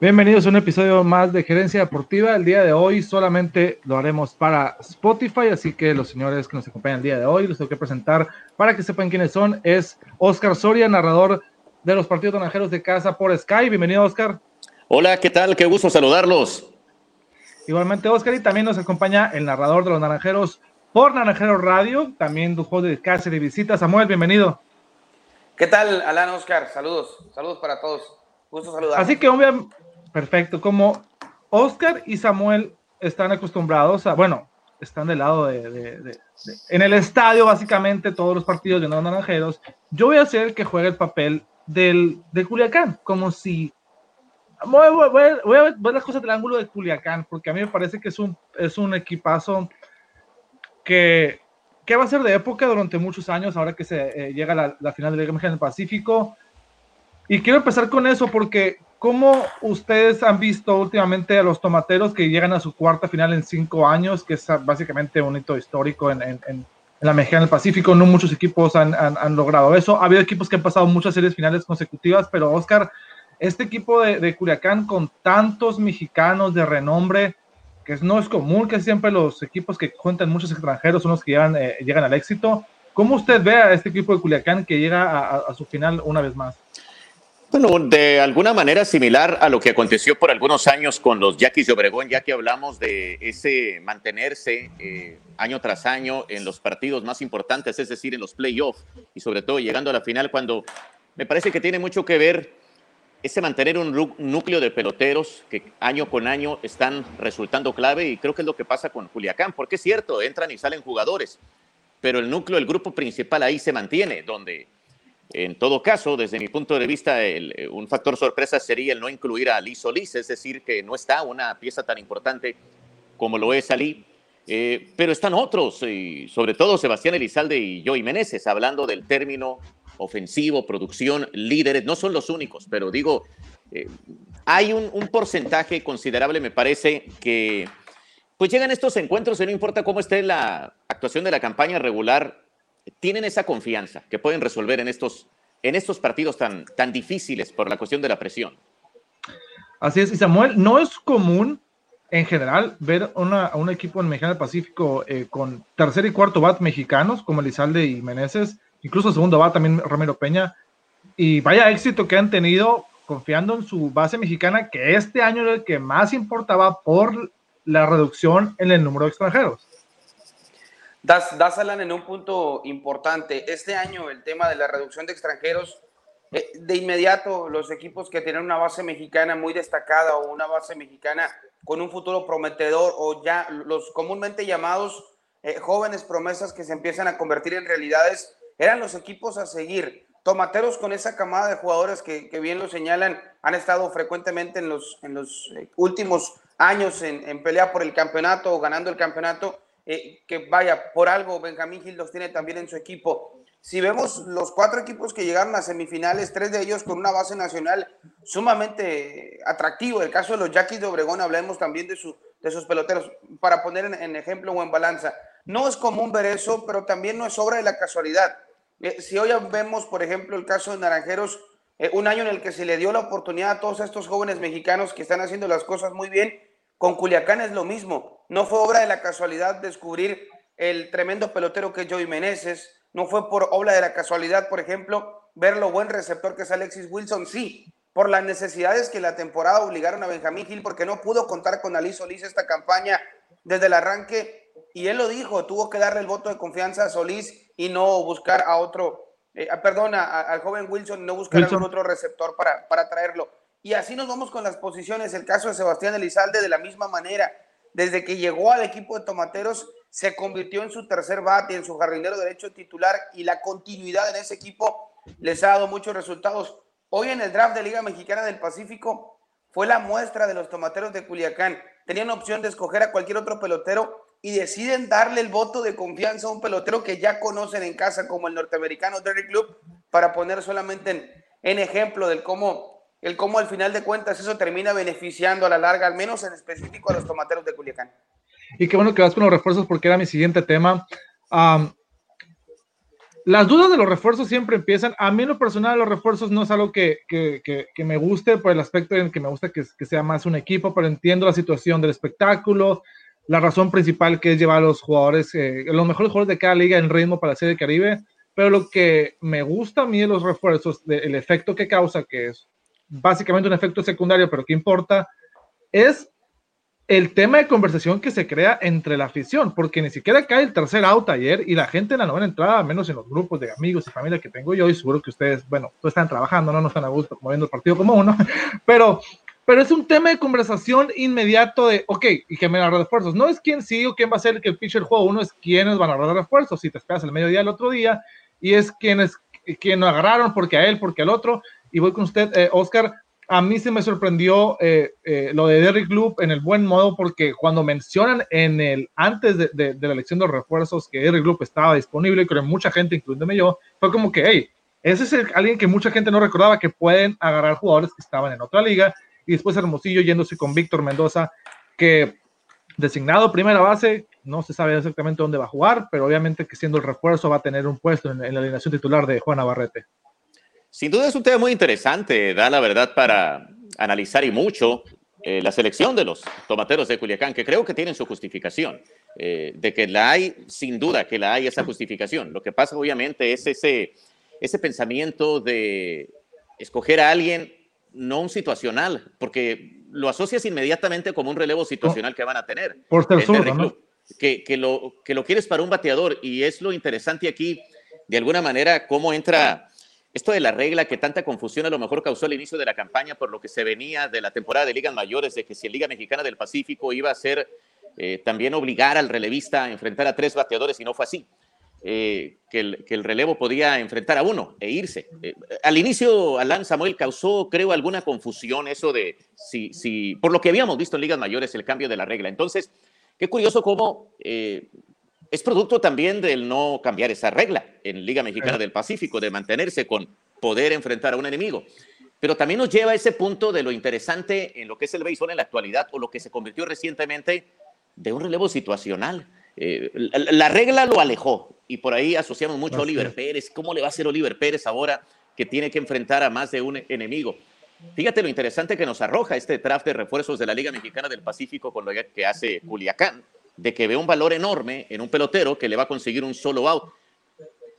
Bienvenidos a un episodio más de Gerencia Deportiva. El día de hoy solamente lo haremos para Spotify, así que los señores que nos acompañan el día de hoy los tengo que presentar para que sepan quiénes son. Es Oscar Soria, narrador de los partidos naranjeros de casa por Sky. Bienvenido, Oscar. Hola, ¿qué tal? Qué gusto saludarlos. Igualmente, Oscar, y también nos acompaña el narrador de los naranjeros por Naranjeros Radio, también juego de casa y de visita. Samuel, bienvenido. ¿Qué tal, Alan, Oscar? Saludos, saludos para todos. Gusto saludar. Así que, obviamente, Perfecto. Como Oscar y Samuel están acostumbrados a, bueno, están del lado de, en el estadio básicamente todos los partidos de los naranjeros, yo voy a hacer que juegue el papel del, de Culiacán, como si voy, a ver, las cosas del ángulo de Culiacán, porque a mí me parece que es un, es un equipazo que, que va a ser de época durante muchos años, ahora que se eh, llega la, la, final de la Liga del Pacífico. Y quiero empezar con eso porque ¿Cómo ustedes han visto últimamente a los tomateros que llegan a su cuarta final en cinco años, que es básicamente un hito histórico en, en, en la Mexicana del Pacífico? No muchos equipos han, logrado eso. Ha habido equipos que han pasado muchas series finales consecutivas, pero Oscar, este equipo de, Culiacán con tantos mexicanos de renombre, que no es común que siempre los equipos que cuentan muchos extranjeros son los que llegan, eh, llegan al éxito. ¿Cómo usted ve a este equipo de Culiacán que llega a su final una vez más? Bueno, de alguna manera similar a lo que aconteció por algunos años con los Yaquis de Obregón, ya que hablamos de ese mantenerse eh, año tras año en los partidos más importantes, es decir, en los playoffs y sobre todo llegando a la final cuando me parece que tiene mucho que ver ese mantener un núcleo de peloteros que año con año están resultando clave y creo que es lo que pasa con Culiacán, porque es cierto, entran y salen jugadores, pero el núcleo, el grupo principal ahí se mantiene, donde en todo caso, desde mi punto de vista, el, un factor sorpresa sería el no incluir a Ali Solís, es decir, que no está una pieza tan importante como lo es Ali, eh, pero están otros, y sobre todo Sebastián Elizalde y Joey Meneses, hablando del término ofensivo, producción, líderes, no son los únicos, pero digo, eh, hay un, un, porcentaje considerable, me parece, que pues llegan estos encuentros y no importa cómo esté la actuación de la campaña regular, tienen esa confianza que pueden resolver en estos, en estos partidos tan, tan difíciles por la cuestión de la presión. Así es, y Samuel, no es común en general ver a un equipo en Mexicano del Pacífico eh, con tercer y cuarto bat mexicanos como Elizalde y Meneses, incluso segundo bat también Romero Peña, y vaya éxito que han tenido confiando en su base mexicana, que este año era el que más importaba por la reducción en el número de extranjeros. Das, das Alan en un punto importante. Este año el tema de la reducción de extranjeros, eh, de inmediato los equipos que tienen una base mexicana muy destacada o una base mexicana con un futuro prometedor o ya los comúnmente llamados eh, jóvenes promesas que se empiezan a convertir en realidades, eran los equipos a seguir. Tomateros con esa camada de jugadores que, que bien lo señalan, han estado frecuentemente en los, en los eh, últimos años en, en pelea por el campeonato o ganando el campeonato eh, que vaya, por algo Benjamín Gil los tiene también en su equipo. Si vemos los cuatro equipos que llegaron a semifinales, tres de ellos con una base nacional sumamente atractivo. El caso de los Yaquis de Obregón, hablemos también de, su, de sus peloteros, para poner en, ejemplo o en balanza. No es común ver eso, pero también no es obra de la casualidad. Eh, si hoy vemos, por ejemplo, el caso de Naranjeros, eh, un año en el que se le dio la oportunidad a todos estos jóvenes mexicanos que están haciendo las cosas muy bien, con Culiacán es lo mismo. No fue obra de la casualidad descubrir el tremendo pelotero que es Joey Meneses. No fue por obra de la casualidad, por ejemplo, ver lo buen receptor que es Alexis Wilson. Sí, por las necesidades que la temporada obligaron a Benjamín Gil, porque no pudo contar con Ali Solís esta campaña desde el arranque. Y él lo dijo, tuvo que darle el voto de confianza a Solís y no buscar a otro, eh, perdón, al joven Wilson, no buscar Wilson. algún otro receptor para, para traerlo. Y así nos vamos con las posiciones. El caso de Sebastián Elizalde de la misma manera. Desde que llegó al equipo de Tomateros, se convirtió en su tercer bate, en su jardinero derecho titular y la continuidad en ese equipo les ha dado muchos resultados. Hoy en el draft de Liga Mexicana del Pacífico fue la muestra de los Tomateros de Culiacán. Tenían opción de escoger a cualquier otro pelotero y deciden darle el voto de confianza a un pelotero que ya conocen en casa como el norteamericano Derrick Club para poner solamente en, en ejemplo del cómo el cómo al final de cuentas eso termina beneficiando a la larga, al menos en específico a los tomateros de Culiacán. Y qué bueno que vas con los refuerzos porque era mi siguiente tema. Um, las dudas de los refuerzos siempre empiezan. A mí en lo personal los refuerzos no es algo que, que, que, me guste por el aspecto en que me gusta que, sea más un equipo, pero entiendo la situación del espectáculo, la razón principal que es llevar a los jugadores, eh, los mejores jugadores de cada liga en ritmo para la Serie Caribe, pero lo que me gusta a mí de los refuerzos, el efecto que causa, que es básicamente un efecto secundario, pero que importa, es el tema de conversación que se crea entre la afición, porque ni siquiera cae el tercer out ayer y la gente en la novena entrada, menos en los grupos de amigos y familia que tengo yo, y seguro que ustedes, bueno, no están trabajando, no, no están a gusto moviendo el partido como uno, pero, pero es un tema de conversación inmediato de, ok, y que me agarra refuerzos. No es quién sí o quién va a ser el que el pitcher juego uno, es quiénes van a agarrar refuerzos. Si te esperas el mediodía el otro día, y es quienes, quien lo agarraron, porque a él, porque al otro. Y voy con usted, eh, Oscar, a mí se me sorprendió eh, eh, lo de Derrick Loop en el buen modo porque cuando mencionan en el antes de, la elección de refuerzos que Derrick Loop estaba disponible, creo que mucha gente, incluyéndome yo, fue como que, hey, ese es alguien que mucha gente no recordaba que pueden agarrar jugadores que estaban en otra liga y después Hermosillo yéndose con Víctor Mendoza que designado primera base, no se sabe exactamente dónde va a jugar, pero obviamente que siendo el refuerzo va a tener un puesto en, en la alineación titular de Juan Navarrete. Sin duda es un tema muy interesante, da la verdad para analizar y mucho eh, la selección de los tomateros de Culiacán, que creo que tienen su justificación, eh, de que la hay, sin duda que la hay esa justificación. Lo que pasa obviamente es ese, ese pensamiento de escoger a alguien, no un situacional, porque lo asocias inmediatamente como un relevo situacional que van a tener. Por ser ¿no? Que, que, lo, que lo quieres para un bateador y es lo interesante aquí, de alguna manera, cómo entra esto de la regla que tanta confusión a lo mejor causó al inicio de la campaña por lo que se venía de la temporada de ligas mayores, de que si el Liga Mexicana del Pacífico iba a ser eh, también obligar al relevista a enfrentar a tres bateadores y no fue así. Eh, que, el, relevo podía enfrentar a uno e irse. Eh, al inicio, Alan Samuel causó, creo, alguna confusión eso de si, por lo que habíamos visto en ligas mayores, el cambio de la regla. Entonces, qué curioso cómo es producto también del no cambiar esa regla en Liga Mexicana del Pacífico, de mantenerse con poder enfrentar a un enemigo. Pero también nos lleva a ese punto de lo interesante en lo que es el béisbol en la actualidad o lo que se convirtió recientemente de un relevo situacional. Eh, la, regla lo alejó y por ahí asociamos mucho a Oliver Pérez. ¿Cómo le va a hacer Oliver Pérez ahora que tiene que enfrentar a más de un enemigo? Fíjate lo interesante que nos arroja este draft de refuerzos de la Liga Mexicana del Pacífico con lo que hace Culiacán de que ve un valor enorme en un pelotero que le va a conseguir un solo out.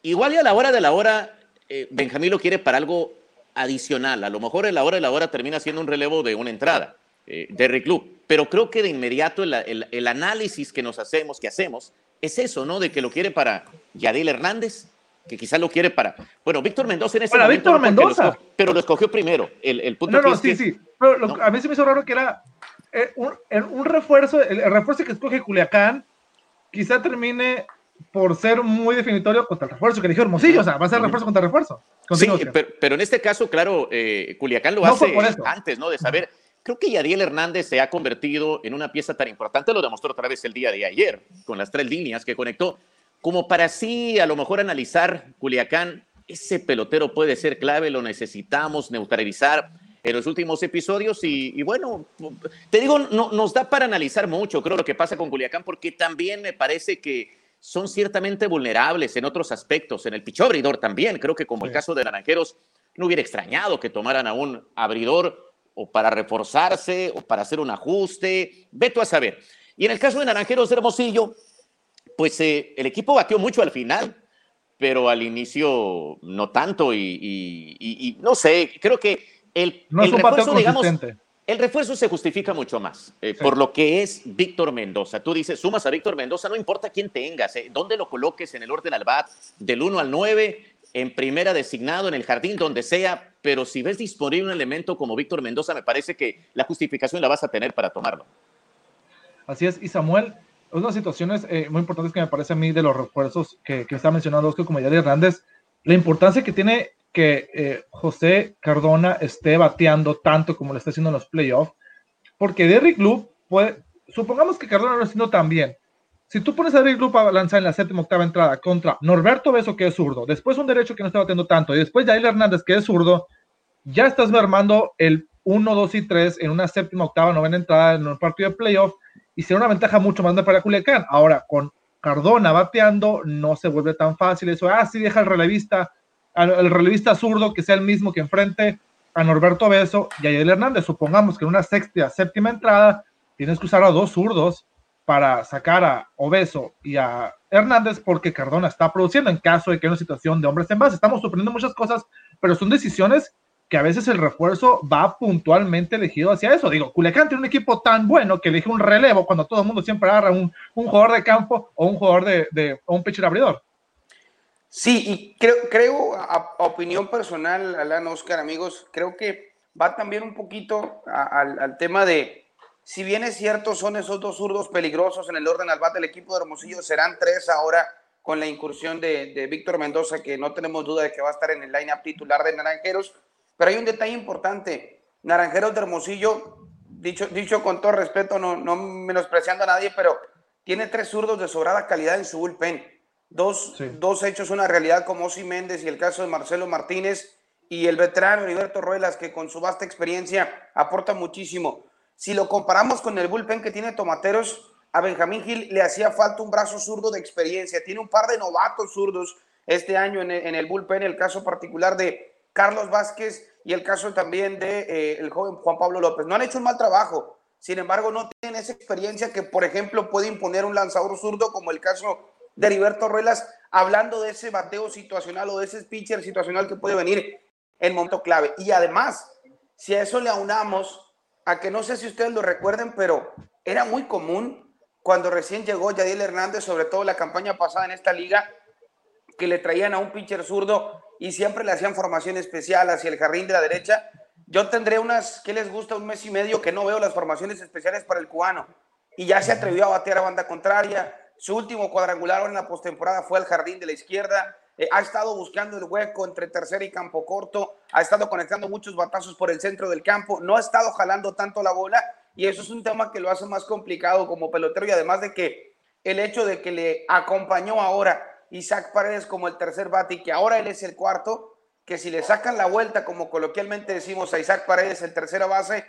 Igual y a la hora de la hora, eh, Benjamín lo quiere para algo adicional. A lo mejor en la hora de la hora termina siendo un relevo de una entrada eh, de Club. Pero creo que de inmediato el, análisis que nos hacemos, que hacemos, es eso, ¿no? De que lo quiere para Yadil Hernández, que quizás lo quiere para. Bueno, Víctor Mendoza en ese para Víctor Mendoza. pero lo escogió primero. El, el punto no, no, sí, sí. Pero a mí se me hizo raro que era eh, un, refuerzo, el, refuerzo que escoge Culiacán, quizá termine por ser muy definitorio contra el refuerzo que eligió Hermosillo, o sea, va a ser refuerzo contra refuerzo. Sí, pero, en este caso, claro, eh, Culiacán lo hace antes, ¿no? De saber, creo que Yadiel Hernández se ha convertido en una pieza tan importante, lo demostró otra vez el día de ayer, con las tres líneas que conectó, como para sí, a lo mejor analizar Culiacán, ese pelotero puede ser clave, lo necesitamos neutralizar en los últimos episodios y, bueno, te digo, no, nos da para analizar mucho, creo, lo que pasa con Culiacán, porque también me parece que son ciertamente vulnerables en otros aspectos, en el picho abridor también, creo que como el caso de Naranjeros, no hubiera extrañado que tomaran a un abridor o para reforzarse o para hacer un ajuste, veto a saber. Y en el caso de Naranjeros de Hermosillo, pues eh, el equipo batió mucho al final, pero al inicio no tanto y no sé, creo que el, refuerzo, digamos, el refuerzo se justifica mucho más eh, por lo que es Víctor Mendoza. Tú dices, sumas a Víctor Mendoza, no importa quién tengas, eh, dónde lo coloques en el orden al bat, del 1 al 9, en primera designado, en el jardín, donde sea, pero si ves disponible un elemento como Víctor Mendoza, me parece que la justificación la vas a tener para tomarlo. Así es, y Samuel, unas situaciones eh, muy importantes que me parece a mí de los refuerzos que, que está mencionando Oscar como Yari Hernández, la importancia que tiene que eh, José Cardona esté bateando tanto como lo está haciendo en los playoffs, porque Derrick Loop puede, supongamos que Cardona lo está haciendo tan. Si tú pones a Derrick Loop a lanzar en la séptima octava entrada contra Norberto Beso, que es zurdo, después un derecho que no está bateando tanto, y después Jair Hernández, que es zurdo, ya estás armando el 1, 2 y 3 en una séptima, octava, novena entrada en un partido de playoff, y será una ventaja mucho más grande para Culiacán. Ahora, con Cardona bateando, no se vuelve tan fácil eso. Ah, sí, deja el relevista, el relevista zurdo que sea el mismo que enfrente a Norberto Beso y a Yadiel Hernández. Supongamos que en una sexta, séptima entrada tienes que usar a dos zurdos para sacar a Obeso y a Hernández porque Cardona está produciendo en caso de que haya una situación de hombres en base. Estamos suponiendo muchas cosas, pero son decisiones que a veces el refuerzo va puntualmente elegido hacia eso. Digo, Culiacán tiene un equipo tan bueno que elige un relevo cuando todo el mundo siempre agarra un, un jugador de campo o un jugador de, de o un pitcher abridor. Sí, y creo, creo a, opinión personal, Alan, Oscar, amigos, creo que va también un poquito al, tema de, si bien es cierto, son esos dos zurdos peligrosos en el orden al bate del equipo de Hermosillo, serán tres ahora con la incursión de, de Víctor Mendoza, que no tenemos duda de que va a estar en el line-up titular de Naranjeros. Pero hay un detalle importante. Naranjeros de Hermosillo, dicho, dicho con todo respeto, no, no menospreciando a nadie, pero tiene tres zurdos de sobrada calidad en su bullpen. Dos, dos hechos, una realidad como Osi Méndez y el caso de Marcelo Martínez y el veterano Heriberto Ruelas, que con su vasta experiencia aporta muchísimo. Si lo comparamos con el bullpen que tiene Tomateros, a Benjamín Gil le hacía falta un brazo zurdo de experiencia. Tiene un par de novatos zurdos este año en el, en el bullpen, el caso particular de Carlos Vázquez y el caso también de eh, el joven Juan Pablo López. No han hecho un mal trabajo, sin embargo no tienen esa experiencia que, por ejemplo, puede imponer un lanzador zurdo como el caso de Heriberto Ruelas, hablando de ese bateo situacional o de ese pitcher situacional que puede venir en momento clave. Y además, si a eso le aunamos a que no sé si ustedes lo recuerden, pero era muy común cuando recién llegó Yadiel Hernández, sobre todo la campaña pasada en esta liga, que le traían a un pitcher zurdo y siempre le hacían formación especial hacia el jardín de la derecha. Yo tendré unas, ¿qué les gusta? Un mes y medio que no veo las formaciones especiales para el cubano. Y ya se atrevió a batear a banda contraria. Su último cuadrangular en la postemporada fue al jardín de la izquierda. Eh, ha estado buscando el hueco entre tercera y campo corto, ha estado conectando muchos batazos por el centro del campo, no ha estado jalando tanto la bola y eso es un tema que lo hace más complicado como pelotero y además de que el hecho de que le acompañó ahora Isaac Paredes como el tercer bate y que ahora él es el cuarto, que si le sacan la vuelta, como coloquialmente decimos a Isaac Paredes, el tercera base,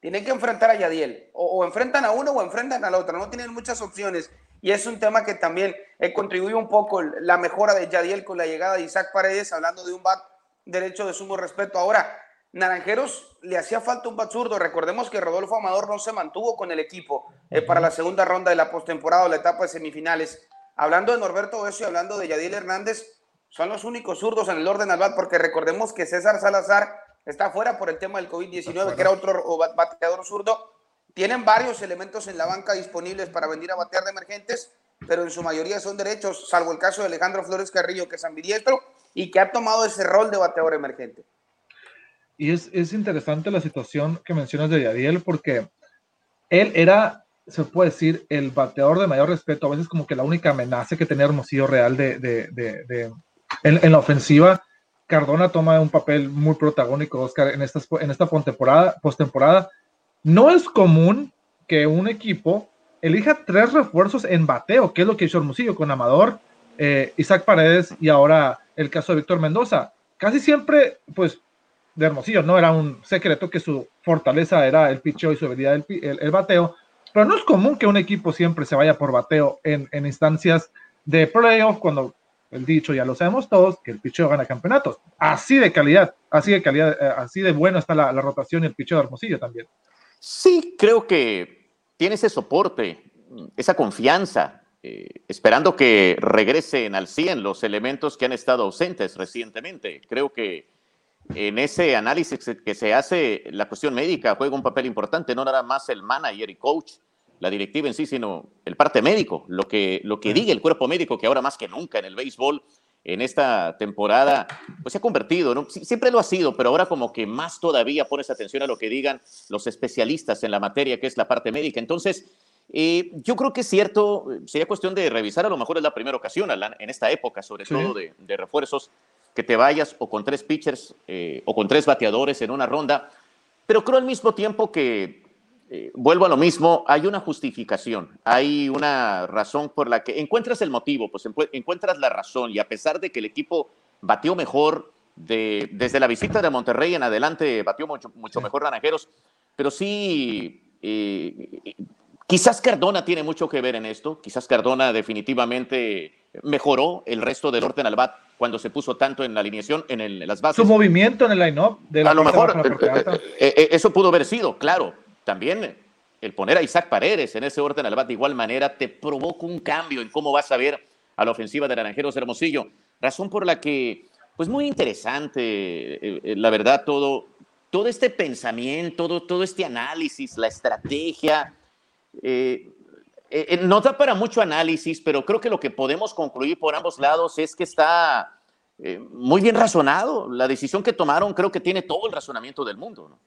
tienen que enfrentar a Yadiel. O, o enfrentan a uno o enfrentan al otro. No tienen muchas opciones. Y es un tema que también eh, contribuyó un poco la mejora de Yadiel con la llegada de Isaac Paredes, hablando de un bat derecho de sumo respeto. Ahora, Naranjeros le hacía falta un bat zurdo. Recordemos que Rodolfo Amador no se mantuvo con el equipo eh, para la segunda ronda de la postemporada o la etapa de semifinales. Hablando de Norberto Oso y hablando de Yadiel Hernández, son los únicos zurdos en el orden al bat, porque recordemos que César Salazar está fuera por el tema del COVID-19, que era otro bateador zurdo, tienen varios elementos en la banca disponibles para venir a batear de emergentes, pero en su mayoría son derechos, salvo el caso de Alejandro Flores Carrillo, que es ambidiestro y que ha tomado ese rol de bateador emergente. Y es, es interesante la situación que mencionas de Yadiel, porque él era, se puede decir, el bateador de mayor respeto, a veces como que la única amenaza que tenía Hermosillo Real de, de, de, en, en, la ofensiva. Cardona toma un papel muy protagónico, Oscar, en, esta, en esta postemporada, postemporada no es común que un equipo elija tres refuerzos en bateo, que es lo que hizo Hermosillo con Amador, eh, Isaac Paredes y ahora el caso de Víctor Mendoza. Casi siempre, pues, de Hermosillo no era un secreto que su fortaleza era el picheo y su habilidad el, bateo, pero no es común que un equipo siempre se vaya por bateo en, en instancias de playoff, cuando el dicho ya lo sabemos todos, que el picheo gana campeonatos. Así de calidad, así de calidad, eh, así de bueno está la, la rotación y el picheo de Hermosillo también. Sí, creo que tiene ese soporte, esa confianza, eh, esperando que regresen al 100 los elementos que han estado ausentes recientemente. Creo que en ese análisis que se hace, la cuestión médica juega un papel importante, no nada más el manager y coach, la directiva en sí, sino el parte médico, lo que, lo que diga el cuerpo médico, que ahora más que nunca en el béisbol en esta temporada, pues se ha convertido, ¿no? siempre lo ha sido, pero ahora como que más todavía pones atención a lo que digan los especialistas en la materia, que es la parte médica. Entonces, eh, yo creo que es cierto, sería cuestión de revisar, a lo mejor es la primera ocasión en esta época, sobre todo de, refuerzos, que te vayas o con tres pitchers eh, o con tres bateadores en una ronda, pero creo al mismo tiempo que eh, vuelvo a lo mismo, hay una justificación, hay una razón por la que encuentras el motivo, pues encuentras la razón y a pesar de que el equipo batió mejor de, desde la visita de Monterrey en adelante, batió mucho, mucho mejor Naranjeros, pero sí, eh, Quizás Cardona tiene mucho que ver en esto, quizás Cardona definitivamente mejoró el resto del orden al bat cuando se puso tanto en la alineación, en, las bases. Su movimiento en el line-up. A lo mejor eh, eso pudo haber sido, claro. También el poner a Isaac Paredes en ese orden al bat de igual manera te provoca un cambio en cómo vas a ver a la ofensiva de Naranjeros Hermosillo. Razón por la que, pues muy interesante, la verdad, todo, todo este pensamiento, todo, todo este análisis, la estrategia. Eh, eh, no da para mucho análisis, pero creo que lo que podemos concluir por ambos lados es que está eh, muy bien razonado. La decisión que tomaron creo que tiene todo el razonamiento del mundo. ¿no?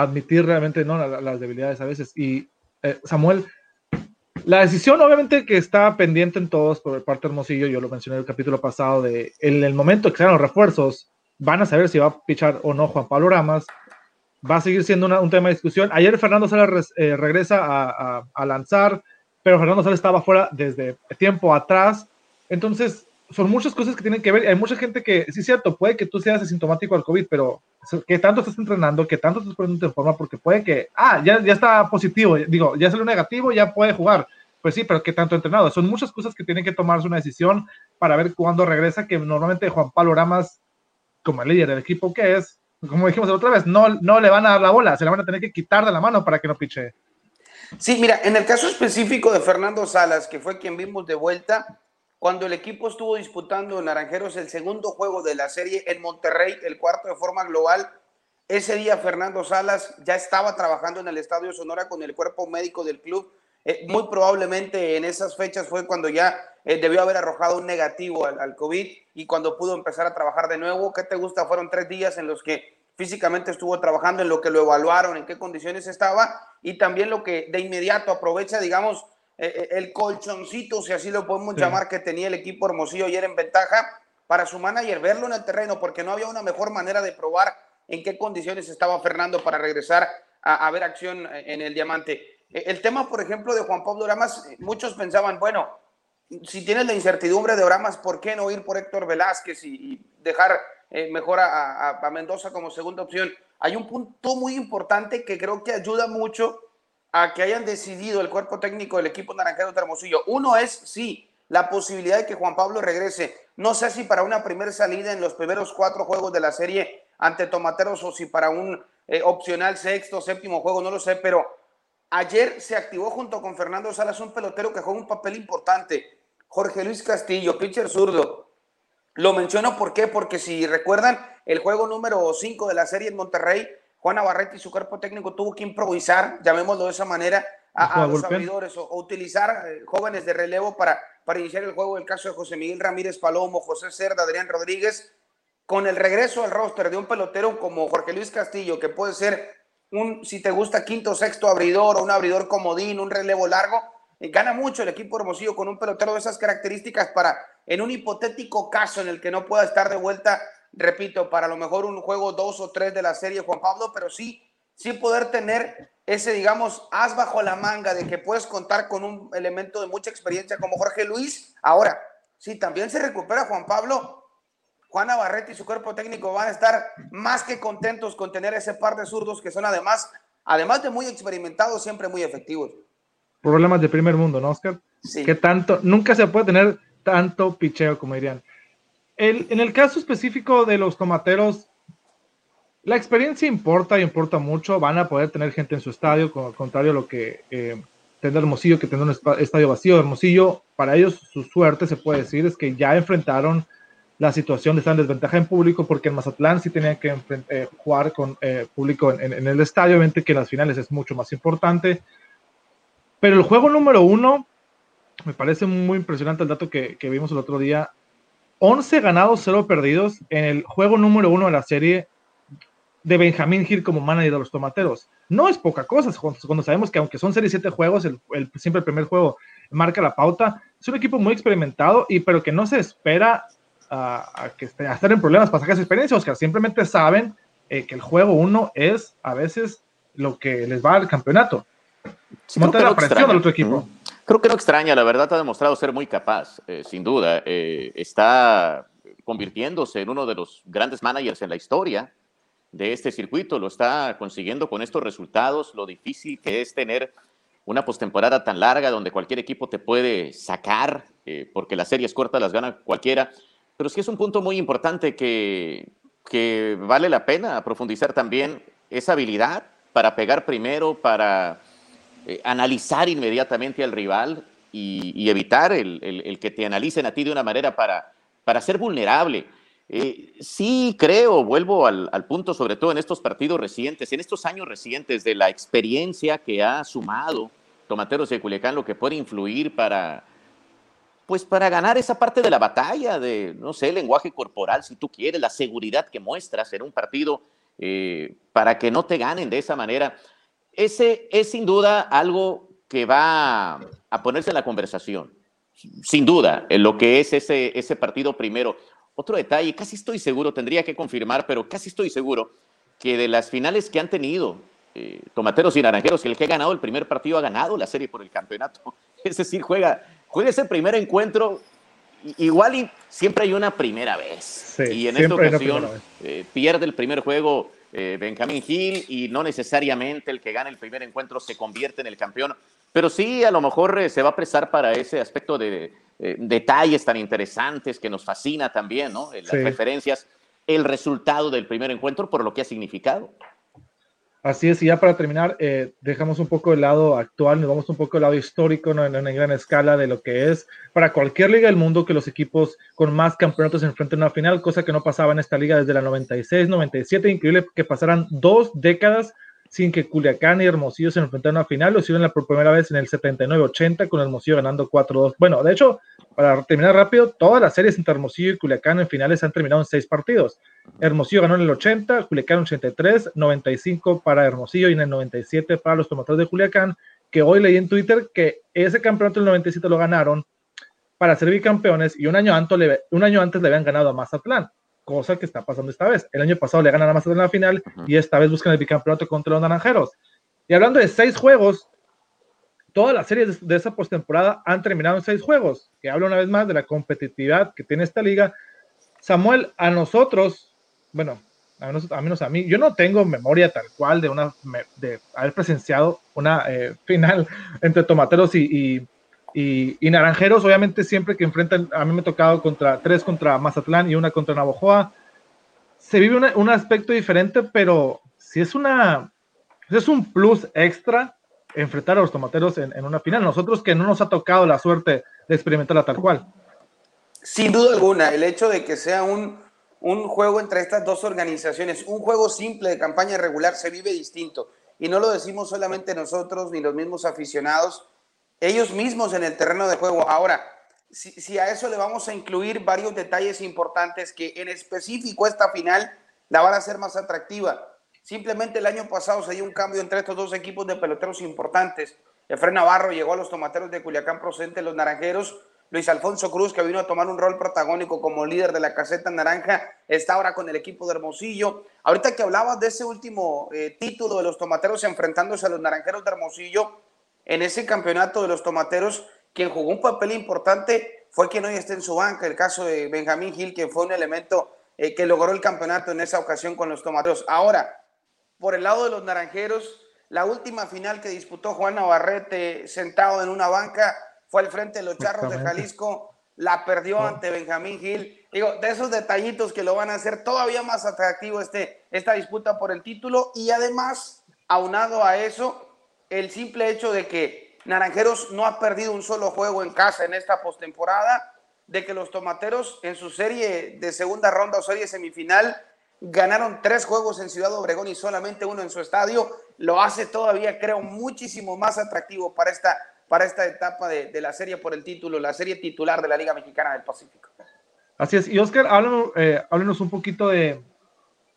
Admitir realmente ¿no? las, debilidades a veces. Y Samuel, la decisión obviamente que está pendiente en todos por parte de Hermosillo, yo lo mencioné en el capítulo pasado, de en el momento que sean los refuerzos, van a saber si va a pichar o no Juan Pablo Ramas va a seguir siendo un tema de discusión. Ayer Fernando Salas eh, regresa a, lanzar, pero Fernando Salas estaba fuera desde tiempo atrás. Entonces, son muchas cosas que tienen que ver. Hay mucha gente que, sí es cierto, puede que tú seas asintomático al COVID, pero que tanto estás entrenando, que tanto estás poniendo en forma, porque puede que, ah, ya, ya está positivo, digo, ya salió negativo, ya puede jugar. Pues sí, pero que tanto entrenado. Son muchas cosas que tienen que tomarse una decisión para ver cuándo regresa, que normalmente Juan Pablo Ramas, como el líder del equipo que es, como dijimos la otra vez, no, no le van a dar la bola, se la van a tener que quitar de la mano para que no piche. Sí, mira, en el caso específico de Fernando Salas, que fue quien vimos de vuelta, cuando el equipo estuvo disputando en Naranjeros el segundo juego de la serie en Monterrey, el cuarto de forma global, ese día Fernando Salas ya estaba trabajando en el Estadio Sonora con el cuerpo médico del club. Eh, muy probablemente en esas fechas fue cuando ya eh, debió haber arrojado un negativo al, al, COVID y cuando pudo empezar a trabajar de nuevo. ¿Qué te gusta? Fueron tres días en los que físicamente estuvo trabajando, en lo que lo evaluaron, en qué condiciones estaba y también lo que de inmediato aprovecha, digamos, eh, eh, el colchoncito, si así lo podemos llamar, que tenía el equipo Hermosillo ayer en ventaja para su manager verlo en el terreno, porque no había una mejor manera de probar en qué condiciones estaba Fernando para regresar a, a ver acción en el diamante. El tema, por ejemplo, de Juan Pablo Ramas, muchos pensaban, bueno, si tienes la incertidumbre de Oramas, ¿por qué no ir por Héctor Velázquez y, dejar eh, mejor a, Mendoza como segunda opción? Hay un punto muy importante que creo que ayuda mucho a que hayan decidido el cuerpo técnico del equipo naranjero de. Uno es, sí, la posibilidad de que Juan Pablo regrese. No sé si para una primera salida en los primeros cuatro juegos de la serie ante Tomateros o si para un eh, opcional sexto, séptimo juego, no lo sé, pero ayer se activó junto con Fernando Salas un pelotero que juega un papel importante. Jorge Luis Castillo, pitcher zurdo. Lo menciono ¿por qué? porque si recuerdan el juego número 5 de la serie en Monterrey, Juan Navarrete y su cuerpo técnico tuvo que improvisar, llamémoslo de esa manera, a, los abridores o, utilizar eh, jóvenes de relevo para, para iniciar el juego. El caso de José Miguel Ramírez Palomo, José Cerda, Adrián Rodríguez, con el regreso al roster de un pelotero como Jorge Luis Castillo, que puede ser un, si te gusta, quinto, sexto abridor o un abridor comodín, un relevo largo, eh, gana mucho el equipo Hermosillo con un pelotero de esas características para, en un hipotético caso en el que no pueda estar de vuelta, repito, para lo mejor un juego dos o tres de la serie Juan Pablo, pero sí, sí poder tener ese, digamos, as bajo la manga de que puedes contar con un elemento de mucha experiencia como Jorge Luis. Ahora, si también se recupera Juan Pablo, Juan Navarrete y su cuerpo técnico van a estar más que contentos con tener ese par de zurdos que son además, además de muy experimentados, siempre muy efectivos problemas de primer mundo, ¿no, Oscar? Sí. Que tanto, nunca se puede tener tanto picheo, como dirían. El, en el caso específico de los tomateros, la experiencia importa, y importa mucho. Van a poder tener gente en su estadio, con, contrario a lo que eh, tendrá Hermosillo, que tendrá un estadio vacío. Hermosillo, para ellos, su suerte, se puede decir, es que ya enfrentaron la situación de estar en desventaja en público, porque en Mazatlán sí tenían que eh, jugar con eh, público en, el estadio. Obviamente que en las finales es mucho más importante. Pero el juego número uno, me parece muy impresionante el dato que, vimos el otro día. 11 ganados, 0 perdidos en el juego número uno de la serie de Benjamín Gil como manager de los tomateros. No es poca cosa, cuando sabemos que aunque son serie 7 juegos, el, siempre el primer juego marca la pauta. Es un equipo muy experimentado, y pero que no se espera a, que a estar en problemas para sacar esa experiencia, Oscar. Simplemente saben eh, que el juego uno es a veces lo que les va al campeonato creo, que no extraña. otro equipo. Creo que no extraña, la verdad ha demostrado ser muy capaz, eh, sin duda. Eh, está convirtiéndose en uno de los grandes managers en la historia de este circuito, lo está consiguiendo con estos resultados, lo difícil que es tener una postemporada tan larga donde cualquier equipo te puede sacar, eh, porque las series cortas las gana cualquiera. Pero sí es un punto muy importante que, que vale la pena profundizar también esa habilidad para pegar primero, para eh, analizar inmediatamente al rival y, evitar el, que te analicen a ti de una manera para, para ser vulnerable. Eh, sí creo, vuelvo al, punto, sobre todo en estos partidos recientes, en estos años recientes de la experiencia que ha sumado Tomateros de Culiacán, lo que puede influir para, pues para ganar esa parte de la batalla, de, no sé, lenguaje corporal, si tú quieres, la seguridad que muestras en un partido, eh, para que no te ganen de esa manera. Ese es sin duda algo que va a ponerse en la conversación, sin duda, en lo que es ese, ese partido primero. Otro detalle, casi estoy seguro, tendría que confirmar, pero casi estoy seguro que de las finales que han tenido eh, Tomateros y Naranjeros, el que ha ganado el primer partido ha ganado la serie por el campeonato. Es decir, juega, juega ese primer encuentro, igual y siempre hay una primera vez. y en esta ocasión eh, pierde el primer juego eh, Benjamín Gil y no necesariamente el que gane el primer encuentro se convierte en el campeón, pero sí a lo mejor se va a prestar para ese aspecto de eh, detalles tan interesantes que nos fascina también, ¿no? Las referencias, el resultado del primer encuentro por lo que ha significado. Así es, y ya para terminar, eh, dejamos un poco el lado actual, nos vamos un poco el lado histórico, en una gran escala de lo que es. Para cualquier liga del mundo que los equipos con más campeonatos se enfrenten a una final, cosa que no pasaba en esta liga desde la 96, 97, increíble que pasaran dos décadas sin que Culiacán y Hermosillo se enfrentaran a final. Lo hicieron la por primera vez en el 79-80 con Hermosillo ganando 4-2. Bueno, de hecho, para terminar rápido, todas las series entre Hermosillo y Culiacán en finales han terminado en seis partidos. Hermosillo ganó en el 80, Culiacán 83, 95 para Hermosillo y en el 97 para los tomateros de Culiacán, que hoy leí en Twitter que ese campeonato del 97 lo ganaron para ser bicampeones y un año antes le, un año antes le habían ganado a Mazatlán cosa que está pasando esta vez. El año pasado le ganan a Mazatlán en la final y esta vez buscan el bicampeonato contra los naranjeros. Y hablando de seis juegos, todas las series de, esa postemporada han terminado en seis juegos, que habla una vez más de la competitividad que tiene esta liga. Samuel, a nosotros, bueno, a, menos a mí, yo no tengo memoria tal cual de una de haber presenciado una eh, final entre tomateros y, y, Naranjeros, obviamente, siempre que enfrentan, a mí me ha tocado contra tres contra Mazatlán y una contra Navojoa. Se vive un aspecto diferente, pero si es una, es un plus extra enfrentar a los tomateros en, una final. Nosotros que no nos ha tocado la suerte de experimentarla tal cual. Sin duda alguna, el hecho de que sea un, un juego entre estas dos organizaciones, un juego simple de campaña regular, se vive distinto. Y no lo decimos solamente nosotros ni los mismos aficionados, ellos mismos en el terreno de juego. Ahora, si, a eso le vamos a incluir varios detalles importantes que en específico esta final la van a hacer más atractiva. Simplemente el año pasado se dio un cambio entre estos dos equipos de peloteros importantes. Efraín Navarro llegó a los tomateros de Culiacán procedente los naranjeros. Luis Alfonso Cruz, que vino a tomar un rol protagónico como líder de la caseta naranja, está ahora con el equipo de Hermosillo. Ahorita que hablabas de ese último eh, título de los tomateros enfrentándose a los naranjeros de Hermosillo, en ese campeonato de los tomateros, quien jugó un papel importante fue quien hoy está en su banca, el caso de Benjamín Gil, que fue un elemento eh, que logró el campeonato en esa ocasión con los tomateros. Ahora, por el lado de los naranjeros, la última final que disputó Juan Navarrete sentado en una banca fue al frente de los Charros de Jalisco, la perdió ante Benjamín Gil. Digo, de esos detallitos que lo van a hacer todavía más atractivo este, esta disputa por el título y además, aunado a eso, el simple hecho de que Naranjeros no ha perdido un solo juego en casa en esta postemporada, de que los tomateros en su serie de segunda ronda o serie semifinal ganaron tres juegos en Ciudad Obregón y solamente uno en su estadio, lo hace todavía, creo, muchísimo más atractivo para esta, para esta etapa de, la serie por el título, la serie titular de la Liga Mexicana del Pacífico. Así es, y Oscar, háblanos, eh, un poquito de,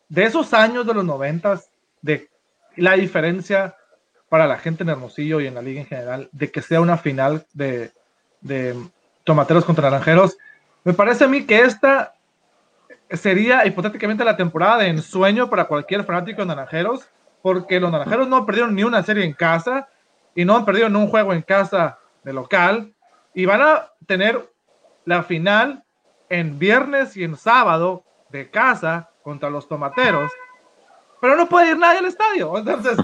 de esos años de los noventas, de la diferencia para la gente en Hermosillo y en la liga en general de que sea una final de, tomateros contra naranjeros. Me parece a mí que esta sería hipotéticamente la temporada de ensueño para cualquier fanático de naranjeros, porque los naranjeros no perdieron ni una serie en casa y no han perdido ni un juego en casa de local y van a tener la final en viernes y en sábado de casa contra los tomateros, pero no puede ir nadie al estadio. Entonces,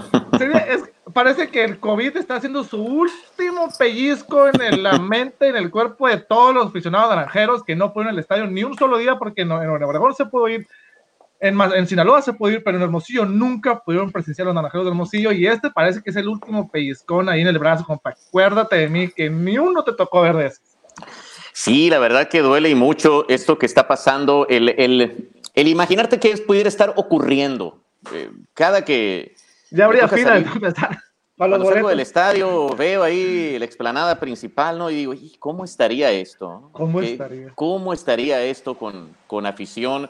parece que el COVID está haciendo su último pellizco en la mente, en el cuerpo de todos los aficionados naranjeros que no pueden ir al estadio ni un solo día porque no, en Obregón se pudo ir, en, en Sinaloa se pudo ir, pero en Hermosillo nunca pudieron presenciar los naranjeros de Hermosillo y este parece que es el último pellizcón ahí en el brazo, compa. Acuérdate de mí que ni uno te tocó ver de eso. Sí, la verdad que duele y mucho esto que está pasando, el, el, el imaginarte que pudiera estar ocurriendo. Eh, cada que ya habría fila de Cuando salgo del estadio, veo ahí la explanada principal, ¿no? Y digo, ¿cómo estaría esto? ¿Cómo estaría? ¿Cómo estaría esto con, con afición,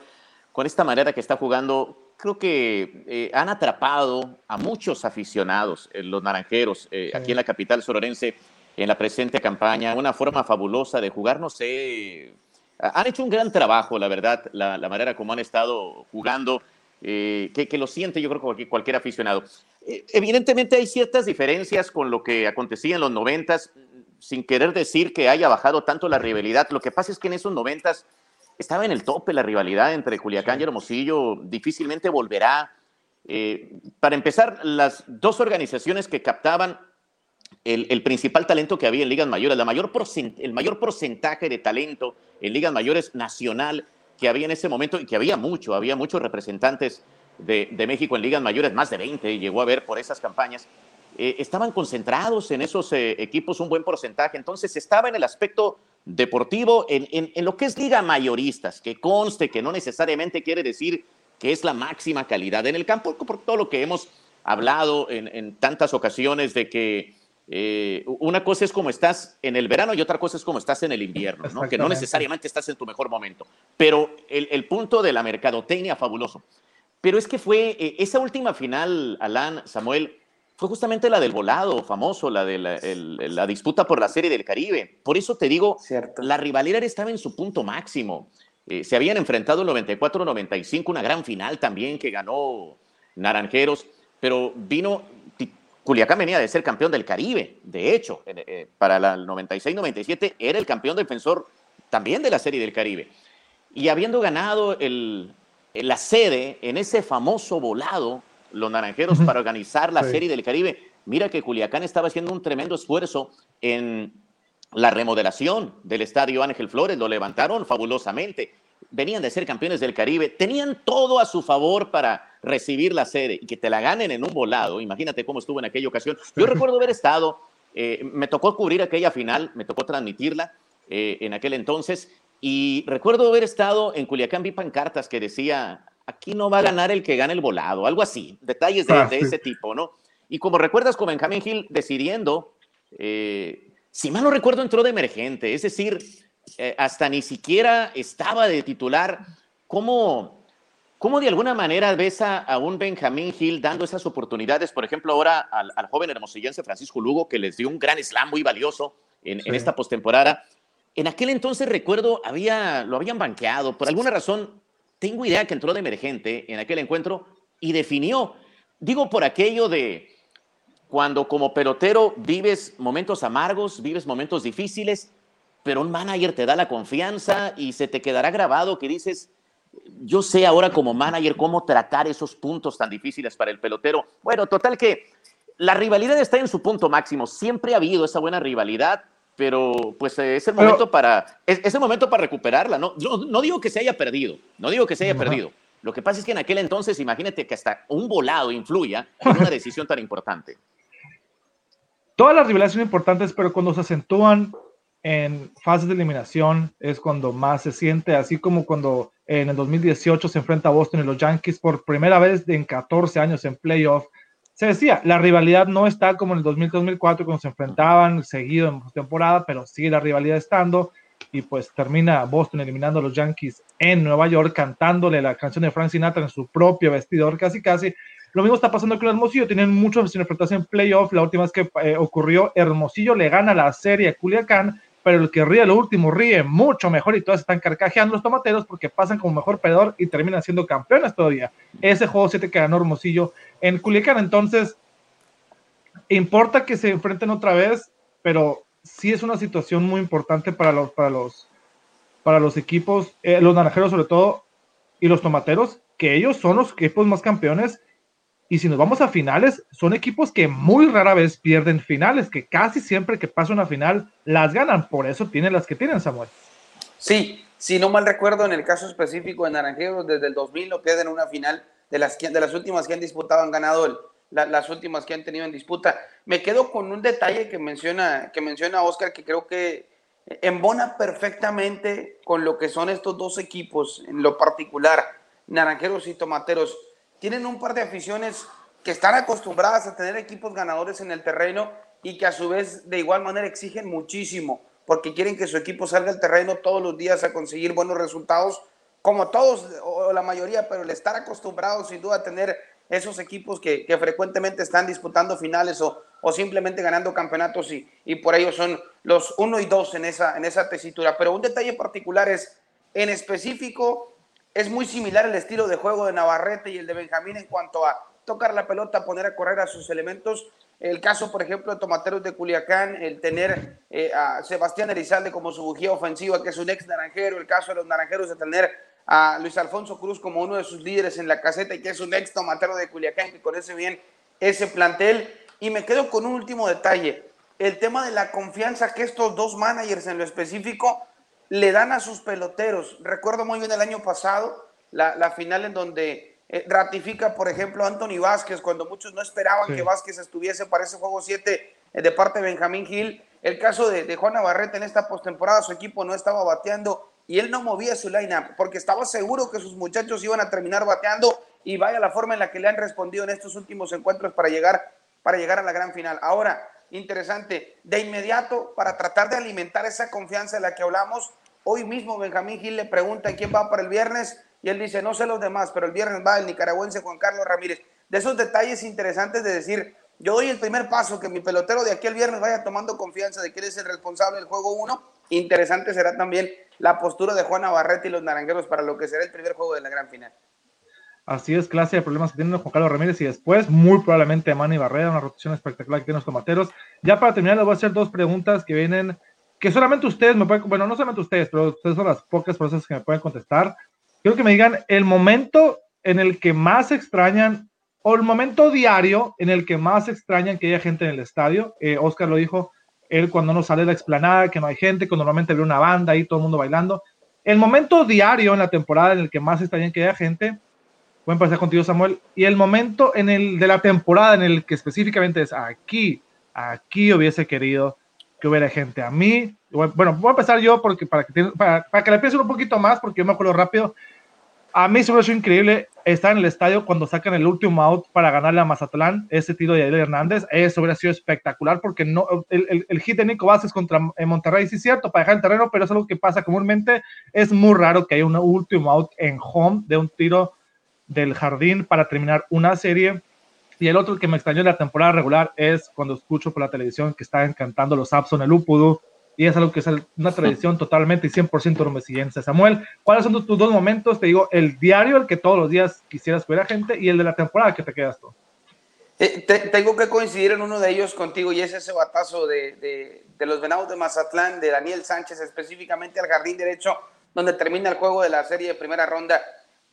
con esta manera que está jugando? Creo que eh, han atrapado a muchos aficionados, eh, los naranjeros, eh, aquí en la capital sororense, en la presente campaña. Una forma fabulosa de jugar, no sé. Han hecho un gran trabajo, la verdad, la, la manera como han estado jugando. Eh, que, lo siente yo creo que cualquier, aficionado. Eh, evidentemente hay ciertas diferencias con lo que acontecía en los noventas, sin querer decir que haya bajado tanto la rivalidad. Lo que pasa es que en esos noventas estaba en el tope la rivalidad entre Culiacán y Hermosillo, difícilmente volverá. Eh, para empezar, las dos organizaciones que captaban el, principal talento que había en ligas mayores, la mayor el mayor porcentaje de talento en ligas mayores nacional que había en ese momento y que había mucho, había muchos representantes de, México en ligas mayores, más de 20 llegó a ver por esas campañas, eh, estaban concentrados en esos eh, equipos un buen porcentaje, entonces estaba en el aspecto deportivo, en, lo que es liga mayoristas, que conste que no necesariamente quiere decir que es la máxima calidad en el campo, por todo lo que hemos hablado en tantas ocasiones de que eh, una cosa es como estás en el verano y otra cosa es como estás en el invierno, ¿no? que no necesariamente estás en tu mejor momento. Pero el, punto de la mercadotecnia, fabuloso. Pero es que fue eh, esa última final, Alan, Samuel, fue justamente la del volado famoso, la de la, disputa por la Serie del Caribe. Por eso te digo, la rivalidad estaba en su punto máximo. Eh, se habían enfrentado el 94-95, una gran final también que ganó Naranjeros, pero vino Culiacán venía de ser campeón del Caribe, de hecho, eh, para el 96-97 era el campeón defensor también de la Serie del Caribe. Y habiendo ganado el, la sede en ese famoso volado, los naranjeros para organizar la Serie del Caribe, mira que Culiacán estaba haciendo un tremendo esfuerzo en la remodelación del estadio Ángel Flores, lo levantaron fabulosamente venían de ser campeones del Caribe, tenían todo a su favor para recibir la sede y que te la ganen en un volado. Imagínate cómo estuvo en aquella ocasión. Yo recuerdo haber estado, eh, me tocó cubrir aquella final, me tocó transmitirla eh, en aquel entonces y recuerdo haber estado en Culiacán, vi pancartas que decía, aquí no va a ganar el que gane el volado, algo así, detalles de, ah, ese tipo, ¿no? Y como recuerdas con Benjamín Gil decidiendo, eh, si mal no recuerdo, entró de emergente, es decir, eh, hasta ni siquiera estaba de titular. ¿Cómo, cómo de alguna manera ves a, un Benjamín Gil dando esas oportunidades? Por ejemplo, ahora al, joven hermosillense Francisco Lugo, que les dio un gran slam muy valioso en, esta postemporada. En aquel entonces recuerdo, había, lo habían banqueado. Por alguna razón, tengo idea que entró de emergente en aquel encuentro y definió. Digo por aquello de cuando como pelotero vives momentos amargos, vives momentos difíciles pero un manager te da la confianza y se te quedará grabado que dices, yo sé ahora como manager cómo tratar esos puntos tan difíciles para el pelotero. Bueno, total que la rivalidad está en su punto máximo, siempre ha habido esa buena rivalidad, pero pues es el momento para es, el momento para recuperarla, ¿no? ¿no? digo que se haya perdido, no digo que se haya perdido. Lo que pasa es que en aquel entonces, imagínate que hasta un volado influya en una decisión tan importante. Todas las rivalidades son importantes, pero cuando se acentúan en fases de eliminación es cuando más se siente, así como cuando en el 2018 se enfrenta a Boston y los Yankees por primera vez en 14 años en playoff. Se decía, la rivalidad no está como en el 2000-2004 cuando se enfrentaban seguido en temporada, pero sigue la rivalidad estando y pues termina Boston eliminando a los Yankees en Nueva York cantándole la canción de Frank Sinatra en su propio vestidor casi casi. Lo mismo está pasando con Hermosillo, tienen muchos enfrentarse en playoff. La última vez que eh, ocurrió, Hermosillo le gana la serie a Culiacán pero el que ríe lo último ríe mucho mejor y todos están carcajeando los tomateros porque pasan como mejor perdedor y terminan siendo campeones todavía. Ese juego 7 que ganó Hermosillo en Culiacán. Entonces, importa que se enfrenten otra vez, pero sí es una situación muy importante para los, para los, para los equipos, eh, los naranjeros sobre todo, y los tomateros, que ellos son los equipos más campeones Y si nos vamos a finales, son equipos que muy rara vez pierden finales, que casi siempre que pasa una final las ganan. Por eso tienen las que tienen, Samuel. Sí, si no mal recuerdo, en el caso específico de Naranjeros, desde el 2000 lo pierden una final. De las, de las últimas que han disputado, han ganado el, las últimas que han tenido en disputa. Me quedo con un detalle que menciona, que menciona Oscar, que creo que embona perfectamente con lo que son estos dos equipos, en lo particular, Naranjeros y Tomateros. Tienen un par de aficiones que están acostumbradas a tener equipos ganadores en el terreno y que a su vez de igual manera exigen muchísimo porque quieren que su equipo salga al terreno todos los días a conseguir buenos resultados, como todos o la mayoría, pero el estar acostumbrados sin duda a tener esos equipos que, frecuentemente están disputando finales o, o simplemente ganando campeonatos y, y, por ello son los uno y dos en esa, en esa tesitura. Pero un detalle particular es, en específico, es muy similar el estilo de juego de Navarrete y el de Benjamín en cuanto a tocar la pelota, poner a correr a sus elementos. El caso, por ejemplo, de Tomateros de Culiacán, el tener eh, a Sebastián Elizalde como su bujía ofensiva, que es un ex naranjero, el caso de los naranjeros de tener a Luis Alfonso Cruz como uno de sus líderes en la caseta y que es un ex tomatero de Culiacán que conoce bien ese plantel. Y me quedo con un último detalle, el tema de la confianza que estos dos managers en lo específico le dan a sus peloteros. Recuerdo muy bien el año pasado, la, final en donde eh, ratifica, por ejemplo, Anthony Vázquez, cuando muchos no esperaban que Vázquez estuviese para ese juego 7 eh, de parte de Benjamín Gil. El caso de, de Juan Navarrete en esta postemporada, su equipo no estaba bateando y él no movía su lineup porque estaba seguro que sus muchachos iban a terminar bateando y vaya la forma en la que le han respondido en estos últimos encuentros para llegar, para llegar a la gran final. Ahora, interesante, de inmediato, para tratar de alimentar esa confianza de la que hablamos, hoy mismo Benjamín Gil le pregunta quién va para el viernes y él dice, no sé los demás, pero el viernes va el nicaragüense Juan Carlos Ramírez. De esos detalles interesantes de decir, yo doy el primer paso, que mi pelotero de aquí el viernes vaya tomando confianza de que él es el responsable del juego 1. Interesante será también la postura de Juan Navarrete y los naranjeros para lo que será el primer juego de la gran final. Así es, clase de problemas que tienen Juan Carlos Ramírez y después, muy probablemente Manny Barrera, una rotación espectacular que tienen los tomateros. Ya para terminar, les voy a hacer dos preguntas que vienen, que solamente ustedes me pueden, bueno, no solamente ustedes, pero ustedes son las pocas personas que me pueden contestar. Quiero que me digan el momento en el que más extrañan, o el momento diario en el que más extrañan que haya gente en el estadio. Eh, Oscar lo dijo, él cuando no sale la explanada, que no hay gente, cuando normalmente ve una banda ahí, todo el mundo bailando. El momento diario en la temporada en el que más bien que haya gente, a empezar contigo Samuel, y el momento en el de la temporada en el que específicamente es aquí, aquí hubiese querido que hubiera gente. A mí, bueno, voy a empezar yo porque para que, para, para que le piensen un poquito más, porque yo me acuerdo rápido, a mí se me hizo increíble estar en el estadio cuando sacan el último out para ganarle a Mazatlán, ese tiro de Ariel Hernández. Eso hubiera sido espectacular porque no, el, el, hit de Nico Vázquez contra eh, Monterrey, sí es cierto, para dejar el terreno, pero es algo que pasa comúnmente. Es muy raro que haya un último out en home de un tiro del jardín para terminar una serie. Y el otro que me extrañó en la temporada regular es cuando escucho por la televisión que están cantando los Abs en el Upudu y es algo que es una tradición totalmente y 100% romesillense. Samuel, ¿cuáles son tus dos momentos? Te digo, el diario, el que todos los días quisieras ver a gente, y el de la temporada que te quedas tú. Eh, tengo que coincidir en uno de ellos contigo y es ese batazo de, de, de, los Venados de Mazatlán, de Daniel Sánchez, específicamente al jardín derecho, donde termina el juego de la serie de primera ronda.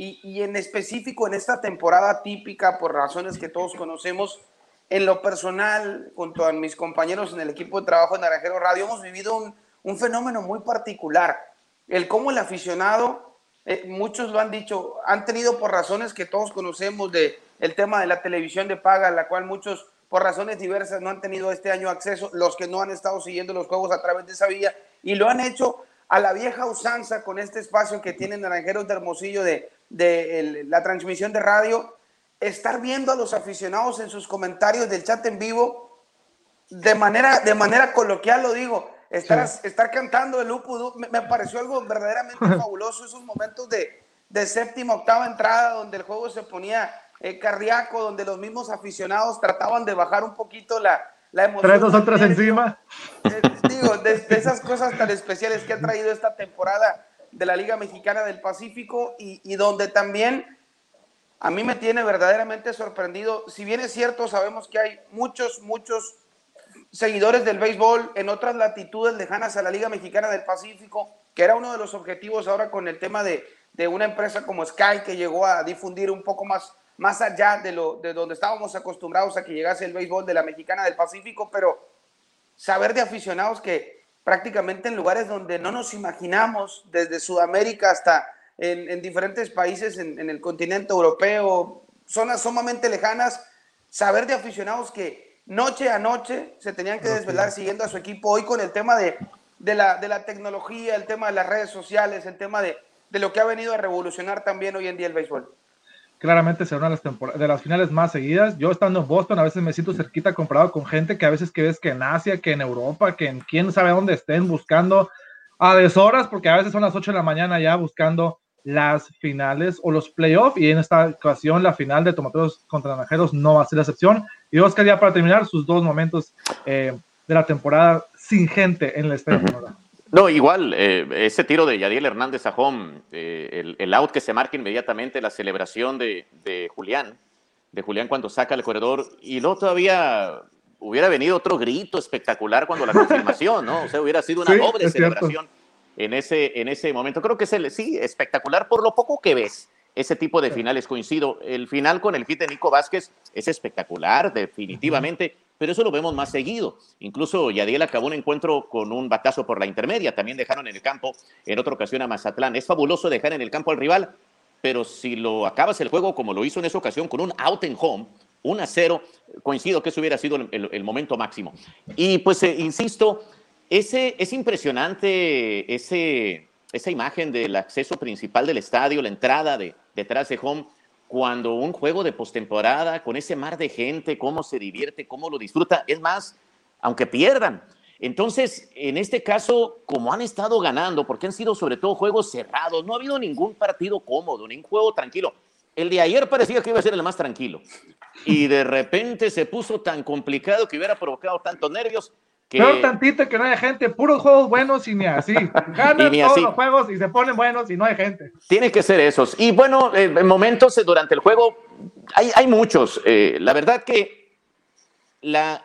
Y, y en específico en esta temporada típica, por razones que todos conocemos, en lo personal, junto a mis compañeros en el equipo de trabajo de Naranjero Radio, hemos vivido un, un fenómeno muy particular. El cómo el aficionado, eh, muchos lo han dicho, han tenido por razones que todos conocemos de el tema de la televisión de paga, la cual muchos por razones diversas no han tenido este año acceso, los que no han estado siguiendo los juegos a través de esa vía, y lo han hecho a la vieja usanza con este espacio que tienen Naranjeros de Hermosillo de, de la transmisión de radio, estar viendo a los aficionados en sus comentarios del chat en vivo, de manera, de manera coloquial lo digo, estar, estar cantando el Upudu, me, me, pareció algo verdaderamente fabuloso, esos momentos de, de séptima, octava entrada, donde el juego se ponía eh, cardíaco, donde los mismos aficionados trataban de bajar un poquito la, la emoción. Tres, dos, otras encima. Eh, digo, de, de, esas cosas tan especiales que ha traído esta temporada de la Liga Mexicana del Pacífico y, donde también a mí me tiene verdaderamente sorprendido. Si bien es cierto, sabemos que hay muchos, muchos seguidores del béisbol en otras latitudes lejanas a la Liga Mexicana del Pacífico, que era uno de los objetivos ahora con el tema de, de una empresa como Sky que llegó a difundir un poco más, más allá de, lo, de donde estábamos acostumbrados a que llegase el béisbol de la Mexicana del Pacífico, pero saber de aficionados que prácticamente en lugares donde no nos imaginamos, desde Sudamérica hasta en, diferentes países en, el continente europeo, zonas sumamente lejanas, saber de aficionados que noche a noche se tenían que desvelar siguiendo a su equipo, hoy con el tema de, de, la, de la tecnología, el tema de las redes sociales, el tema de, de lo que ha venido a revolucionar también hoy en día el béisbol claramente será una de las, de las finales más seguidas. Yo estando en Boston a veces me siento cerquita comparado con gente que a veces que ves que en Asia, que en Europa, que en quién sabe dónde estén buscando a deshoras, porque a veces son las 8 de la mañana ya buscando las finales o los playoffs y en esta ocasión la final de Tomateros contra Naranjeros no va a ser la excepción. Y Oscar ya para terminar sus dos momentos eh, de la temporada sin gente en el estadio. No, igual, eh, ese tiro de Yadiel Hernández a home, eh, el, out que se marca inmediatamente, la celebración de, Julián, de Julián cuando saca el corredor, y luego todavía hubiera venido otro grito espectacular cuando la confirmación, ¿no? O sea, hubiera sido una doble celebración en ese, en ese momento. Creo que es el, sí, espectacular por lo poco que ves ese tipo de finales. Coincido, el final con el hit de Nico Vázquez es espectacular, definitivamente pero eso lo vemos más seguido. Incluso Yadiel acabó un encuentro con un batazo por la intermedia, también dejaron en el campo en otra ocasión a Mazatlán. Es fabuloso dejar en el campo al rival, pero si lo acabas el juego como lo hizo en esa ocasión con un out and home, 1 a 0, coincido que eso hubiera sido el, momento máximo. Y pues, eh, insisto, ese, es impresionante ese, esa imagen del acceso principal del estadio, la entrada de, detrás de home cuando un juego de postemporada con ese mar de gente, cómo se divierte, cómo lo disfruta, es más, aunque pierdan. Entonces, en este caso, como han estado ganando, porque han sido sobre todo juegos cerrados, no ha habido ningún partido cómodo, ningún juego tranquilo. El de ayer parecía que iba a ser el más tranquilo. Y de repente se puso tan complicado que hubiera provocado tantos nervios Peor tantito que no haya gente, puros juegos buenos y ni así. Ganan todos los juegos y se ponen buenos y no hay gente. Tiene que ser esos. Y bueno, eh, en momentos eh, durante el juego hay, hay muchos. Eh, la verdad que la,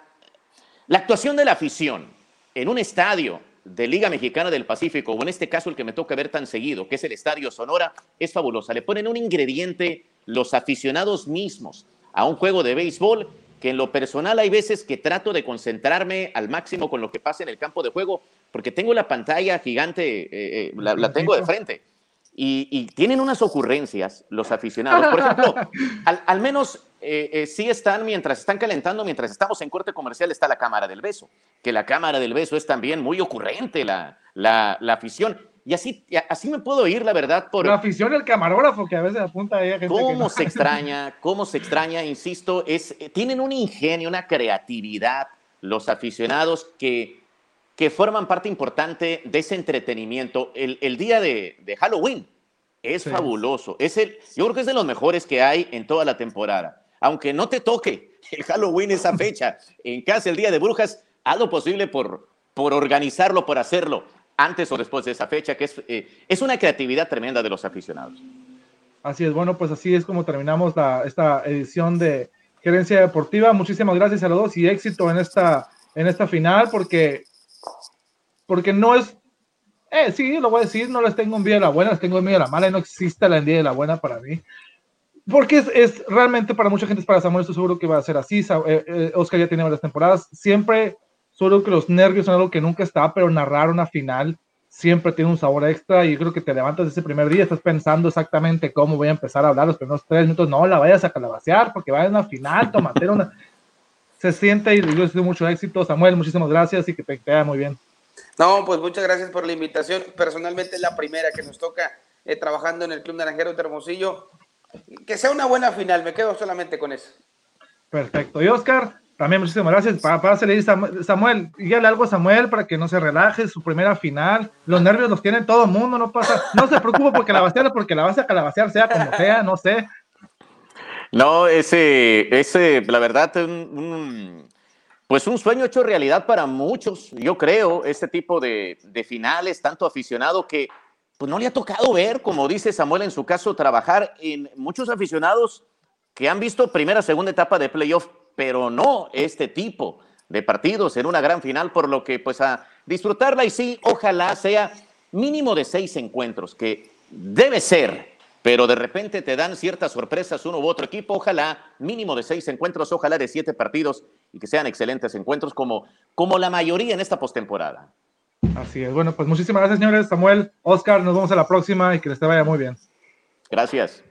la actuación de la afición en un estadio de Liga Mexicana del Pacífico, o en este caso el que me toca ver tan seguido, que es el Estadio Sonora, es fabulosa. Le ponen un ingrediente los aficionados mismos a un juego de béisbol que en lo personal hay veces que trato de concentrarme al máximo con lo que pasa en el campo de juego, porque tengo la pantalla gigante, eh, eh, la, tengo de frente. Y, tienen unas ocurrencias los aficionados. Por ejemplo, al, menos eh, sí están, mientras están calentando, mientras estamos en corte comercial, está la cámara del beso, que la cámara del beso es también muy ocurrente, la, la, la afición. Y así, así me puedo ir, la verdad, por... La afición y el camarógrafo que a veces apunta ahí a gente ¿Cómo se extraña? ¿Cómo se extraña? Insisto, es, eh, tienen un ingenio, una creatividad los aficionados que, que forman parte importante de ese entretenimiento. El, el día de, de, Halloween es fabuloso. Es el, yo creo que es de los mejores que hay en toda la temporada. Aunque no te toque el Halloween esa fecha, en casa el Día de Brujas, haz lo posible por, por organizarlo, por hacerlo antes o después de esa fecha, que es, eh, es una creatividad tremenda de los aficionados. Así es, bueno, pues así es como terminamos esta edición de Gerencia Deportiva. Muchísimas gracias a los dos y éxito en esta, en esta final, porque, porque no es, eh, sí, lo voy a decir, no les tengo un día de la buena, les tengo un día de la mala y no existe la día de la buena para mí. Porque es, es, realmente para mucha gente, es para Samuel, estoy seguro que va a ser así. Eh, eh, Oscar ya tiene varias temporadas. Siempre solo que los nervios son algo que nunca está, pero narrar una final siempre tiene un sabor extra y yo creo que te levantas ese primer día, estás pensando exactamente cómo voy a empezar a hablar los primeros tres minutos, no la vayas a calabacear porque va a una final, tomate una... Se siente y yo sido mucho éxito. Samuel, muchísimas gracias y que te quede muy bien. No, pues muchas gracias por la invitación. Personalmente es la primera que nos toca eh, trabajando en el Club Naranjero de Hermosillo. Que sea una buena final, me quedo solamente con eso. Perfecto. Y Oscar, también muchísimas gracias. Para, para Samuel, dígale algo a Samuel para que no se relaje, su primera final. Los nervios los tiene todo el mundo, no pasa. No se preocupe porque la vaciar, porque la vas a calabacear, sea como sea, no sé. No, ese, ese, la verdad, pues un sueño hecho realidad para muchos, yo creo, este tipo de, de finales, tanto aficionado que pues no le ha tocado ver, como dice Samuel en su caso, trabajar en muchos aficionados que han visto primera, segunda etapa de playoff pero no este tipo de partidos en una gran final, por lo que pues a disfrutarla y sí, ojalá sea mínimo de seis encuentros, que debe ser pero de repente te dan ciertas sorpresas uno u otro equipo. Ojalá mínimo de seis encuentros, ojalá de siete partidos y que sean excelentes encuentros como, como la mayoría en esta postemporada. Así es. Bueno, pues muchísimas gracias, señores. Samuel, Oscar, nos vemos a la próxima y que les te vaya muy bien. Gracias.